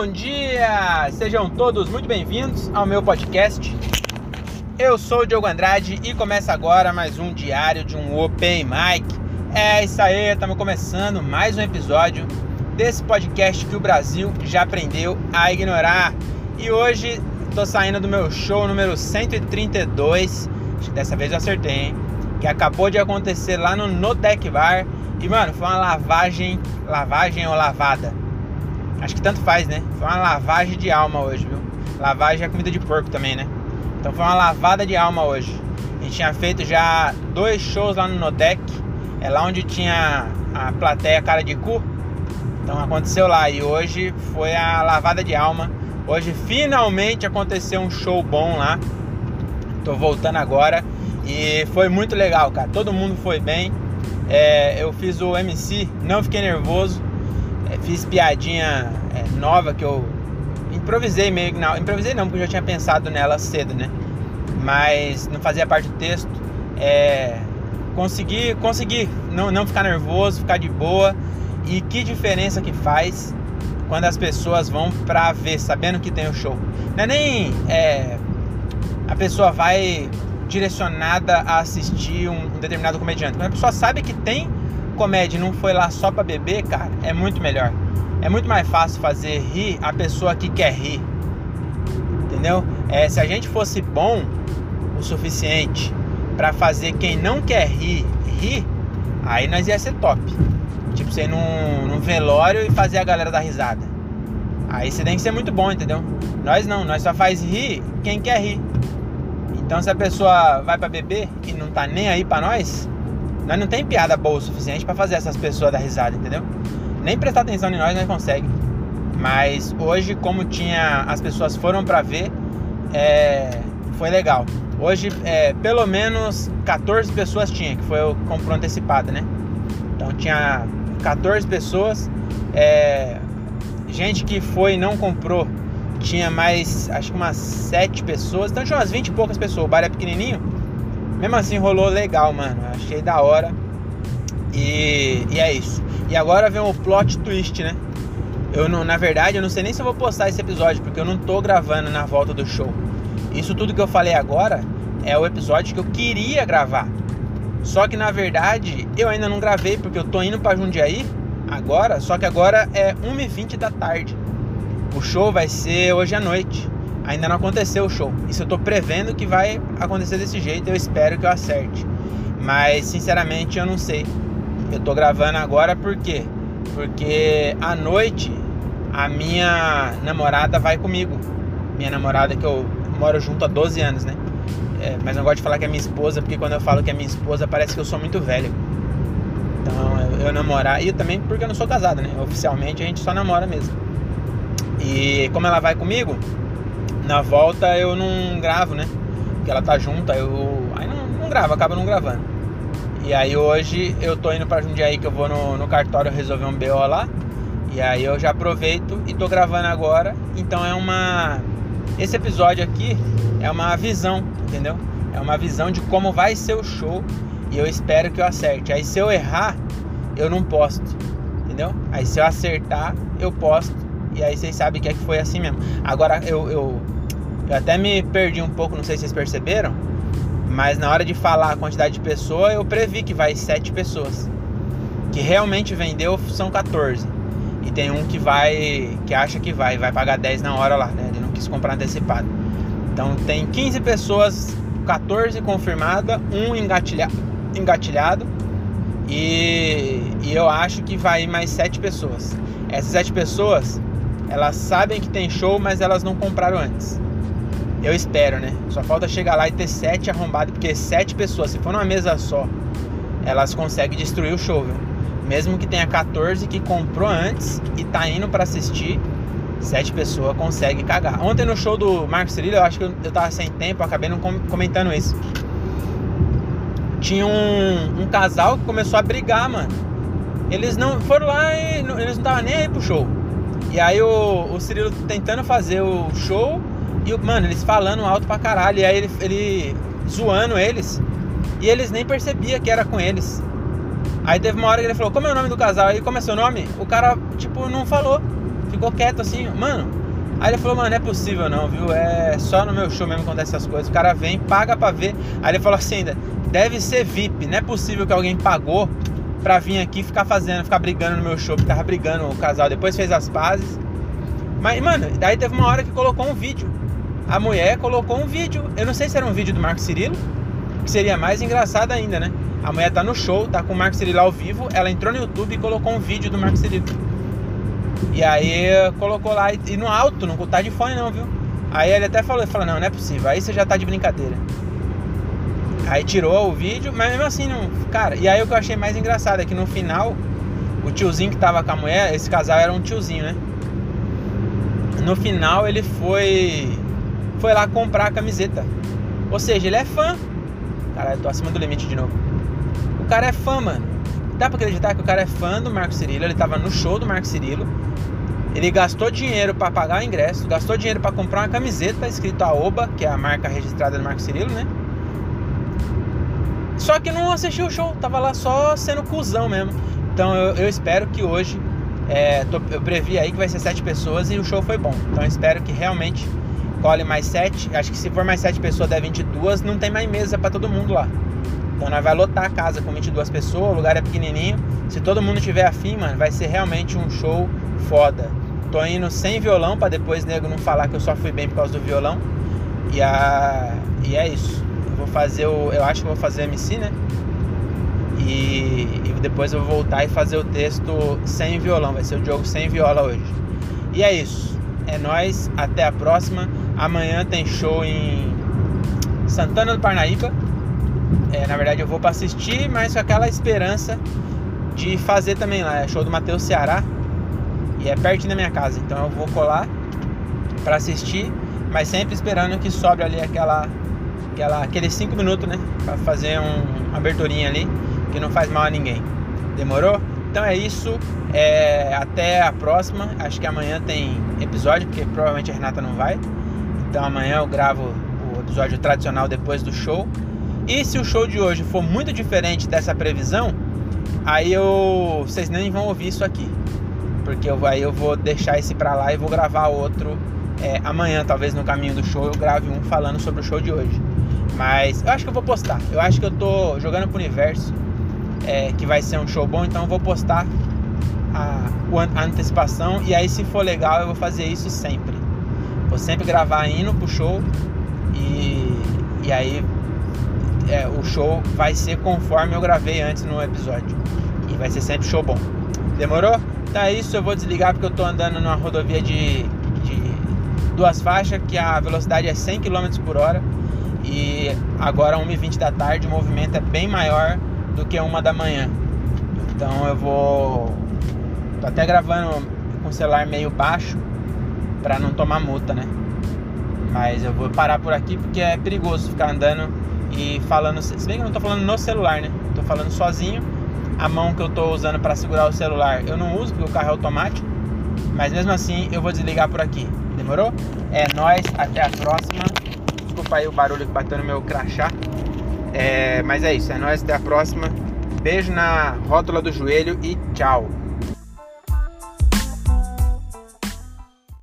Bom dia! Sejam todos muito bem-vindos ao meu podcast. Eu sou o Diogo Andrade e começa agora mais um diário de um Open Mic. É isso aí, estamos começando mais um episódio desse podcast que o Brasil já aprendeu a ignorar. E hoje estou saindo do meu show número 132. Acho que dessa vez eu acertei, hein? Que acabou de acontecer lá no Notec Bar. E mano, foi uma lavagem, lavagem ou lavada? Acho que tanto faz, né? Foi uma lavagem de alma hoje, viu? Lavagem é comida de porco também, né? Então foi uma lavada de alma hoje. A gente tinha feito já dois shows lá no Nodec. É lá onde tinha a plateia cara de cu. Então aconteceu lá e hoje foi a lavada de alma. Hoje finalmente aconteceu um show bom lá. Tô voltando agora e foi muito legal, cara. Todo mundo foi bem. É, eu fiz o MC, não fiquei nervoso. Fiz piadinha é, nova que eu improvisei meio que não, improvisei não, porque eu já tinha pensado nela cedo, né? Mas não fazia parte do texto. É, consegui, consegui não, não ficar nervoso, ficar de boa. E que diferença que faz quando as pessoas vão pra ver, sabendo que tem o show. Não é nem é, a pessoa vai direcionada a assistir um, um determinado comediante. Quando a pessoa sabe que tem comédia não foi lá só pra beber, cara, é muito melhor. É muito mais fácil fazer rir a pessoa que quer rir. Entendeu? É, se a gente fosse bom o suficiente para fazer quem não quer rir rir, aí nós ia ser top. Tipo, você ir num, num velório e fazer a galera dar risada. Aí você tem que ser muito bom, entendeu? Nós não, nós só faz rir quem quer rir. Então se a pessoa vai para beber e não tá nem aí para nós, nós não tem piada boa o suficiente para fazer essas pessoas dar risada, entendeu? Nem prestar atenção em nós nós consegue. Mas hoje, como tinha as pessoas foram para ver, é, foi legal. Hoje, é, pelo menos 14 pessoas tinha, que foi o comprou antecipado, né? Então tinha 14 pessoas. É, gente que foi e não comprou tinha mais, acho que umas 7 pessoas. Então tinha umas 20 e poucas pessoas. O bar é pequenininho. Mesmo assim rolou legal, mano. Achei da hora. E, e é isso. E agora vem o plot twist, né? Eu não, na verdade, eu não sei nem se eu vou postar esse episódio, porque eu não tô gravando na volta do show. Isso tudo que eu falei agora é o episódio que eu queria gravar. Só que na verdade eu ainda não gravei, porque eu tô indo pra Jundiaí agora, só que agora é 1h20 da tarde. O show vai ser hoje à noite. Ainda não aconteceu o show. Isso eu tô prevendo que vai acontecer desse jeito, eu espero que eu acerte. Mas sinceramente eu não sei. Eu tô gravando agora por quê? Porque à noite a minha namorada vai comigo. Minha namorada que eu moro junto há 12 anos, né? É, mas não gosto de falar que é minha esposa, porque quando eu falo que é minha esposa, parece que eu sou muito velho. Então eu, eu namorar. E também porque eu não sou casado, né? Oficialmente a gente só namora mesmo. E como ela vai comigo, na volta eu não gravo, né? Porque ela tá junto, aí eu. Aí não, não gravo, acaba não gravando. E aí hoje eu tô indo pra Jundiaí que eu vou no, no cartório resolver um BO lá. E aí eu já aproveito e tô gravando agora. Então é uma. Esse episódio aqui é uma visão, entendeu? É uma visão de como vai ser o show e eu espero que eu acerte. Aí se eu errar, eu não posto, entendeu? Aí se eu acertar, eu posto. E aí vocês sabem que é que foi assim mesmo. Agora eu, eu, eu até me perdi um pouco, não sei se vocês perceberam, mas na hora de falar a quantidade de pessoas, eu previ que vai sete pessoas. Que realmente vendeu são 14. E tem um que vai, que acha que vai, vai pagar 10 na hora lá, né? Ele não quis comprar antecipado. Então tem 15 pessoas, 14 confirmada, um engatilhado, engatilhado e, e eu acho que vai mais 7 pessoas. Essas 7 pessoas, elas sabem que tem show, mas elas não compraram antes. Eu espero, né? Só falta chegar lá e ter 7 arrombados, porque 7 pessoas, se for numa mesa só, elas conseguem destruir o show, viu? Mesmo que tenha 14 que comprou antes e tá indo para assistir, sete pessoas conseguem cagar. Ontem no show do Marcos Cirillo, eu acho que eu, eu tava sem tempo, acabei não comentando isso. Tinha um, um, casal que começou a brigar, mano. Eles não foram lá e não, eles não estavam nem aí pro show. E aí o, o Cirilo tentando fazer o show e, mano, eles falando alto pra caralho. E aí ele, ele zoando eles. E eles nem percebiam que era com eles. Aí teve uma hora que ele falou, como é o nome do casal? Aí como é seu nome? O cara, tipo, não falou. ficou quieto assim, mano. Aí ele falou, mano, não é possível não, viu? É só no meu show mesmo acontece essas coisas. O cara vem, paga pra ver. Aí ele falou assim ainda, deve ser VIP, não é possível que alguém pagou pra vir aqui ficar fazendo, ficar brigando no meu show, tava brigando o casal, depois fez as pazes. Mas, mano, daí teve uma hora que colocou um vídeo. A mulher colocou um vídeo. Eu não sei se era um vídeo do Marco Cirilo, que seria mais engraçado ainda, né? A mulher tá no show, tá com o Marco Cirilo ao vivo, ela entrou no YouTube e colocou um vídeo do Marco Cirilo. E aí colocou lá, e no alto, não tá de fone não, viu? Aí ele até falou, falou, não, não é possível, aí você já tá de brincadeira. Aí tirou o vídeo, mas mesmo assim, não, cara, e aí o que eu achei mais engraçado é que no final, o tiozinho que tava com a mulher, esse casal era um tiozinho, né? No final ele foi foi lá comprar a camiseta. Ou seja, ele é fã. Cara, eu tô acima do limite de novo. O cara é fã, mano. Dá pra acreditar que o cara é fã do Marco Cirilo, ele tava no show do Marco Cirilo. Ele gastou dinheiro para pagar o ingresso, gastou dinheiro para comprar uma camiseta escrito Aoba, que é a marca registrada do Marco Cirilo, né? Só que não assistiu o show, tava lá só sendo cuzão mesmo. Então eu, eu espero que hoje. É, tô, eu previ aí que vai ser sete pessoas e o show foi bom. Então eu espero que realmente colhe mais sete. Acho que se for mais sete pessoas, der 22, não tem mais mesa para todo mundo lá. Então nós vai lotar a casa com 22 pessoas, o lugar é pequenininho. Se todo mundo tiver afim, mano, vai ser realmente um show foda. Tô indo sem violão para depois nego não falar que eu só fui bem por causa do violão. E, a... e é isso. Eu vou fazer o. Eu acho que vou fazer MC, né? E... e depois eu vou voltar e fazer o texto sem violão. Vai ser o jogo sem viola hoje. E é isso. É nós. Até a próxima. Amanhã tem show em Santana do Parnaíba. É, na verdade eu vou para assistir, mas com aquela esperança de fazer também lá. É show do Matheus Ceará. E é pertinho da minha casa. Então eu vou colar para assistir, mas sempre esperando que sobre ali aquela, aquela aqueles 5 minutos, né? Para fazer um, uma aberturinha ali, que não faz mal a ninguém. Demorou? Então é isso. É, até a próxima. Acho que amanhã tem episódio, porque provavelmente a Renata não vai. Então amanhã eu gravo o episódio tradicional depois do show. E se o show de hoje for muito diferente dessa previsão, aí eu vocês nem vão ouvir isso aqui. Porque eu, aí eu vou deixar esse pra lá e vou gravar outro é, amanhã, talvez no caminho do show eu grave um falando sobre o show de hoje. Mas eu acho que eu vou postar. Eu acho que eu tô jogando pro universo é, que vai ser um show bom, então eu vou postar a, a antecipação e aí se for legal eu vou fazer isso sempre. Vou sempre gravar indo pro show e, e aí é, o show vai ser conforme eu gravei antes no episódio. E vai ser sempre show bom. Demorou? Então é isso, eu vou desligar porque eu tô andando numa rodovia de, de duas faixas, que a velocidade é 100 km por hora. E agora 1h20 da tarde o movimento é bem maior do que uma da manhã. Então eu vou. Tô até gravando com o celular meio baixo para não tomar multa, né? Mas eu vou parar por aqui porque é perigoso ficar andando e falando. Se bem que eu não tô falando no celular, né? Tô falando sozinho. A mão que eu tô usando para segurar o celular eu não uso porque o carro é automático. Mas mesmo assim eu vou desligar por aqui. Demorou? É nós, até a próxima. Desculpa aí o barulho que bateu no meu crachá. É, mas é isso, é nós, até a próxima. Beijo na rótula do joelho e tchau.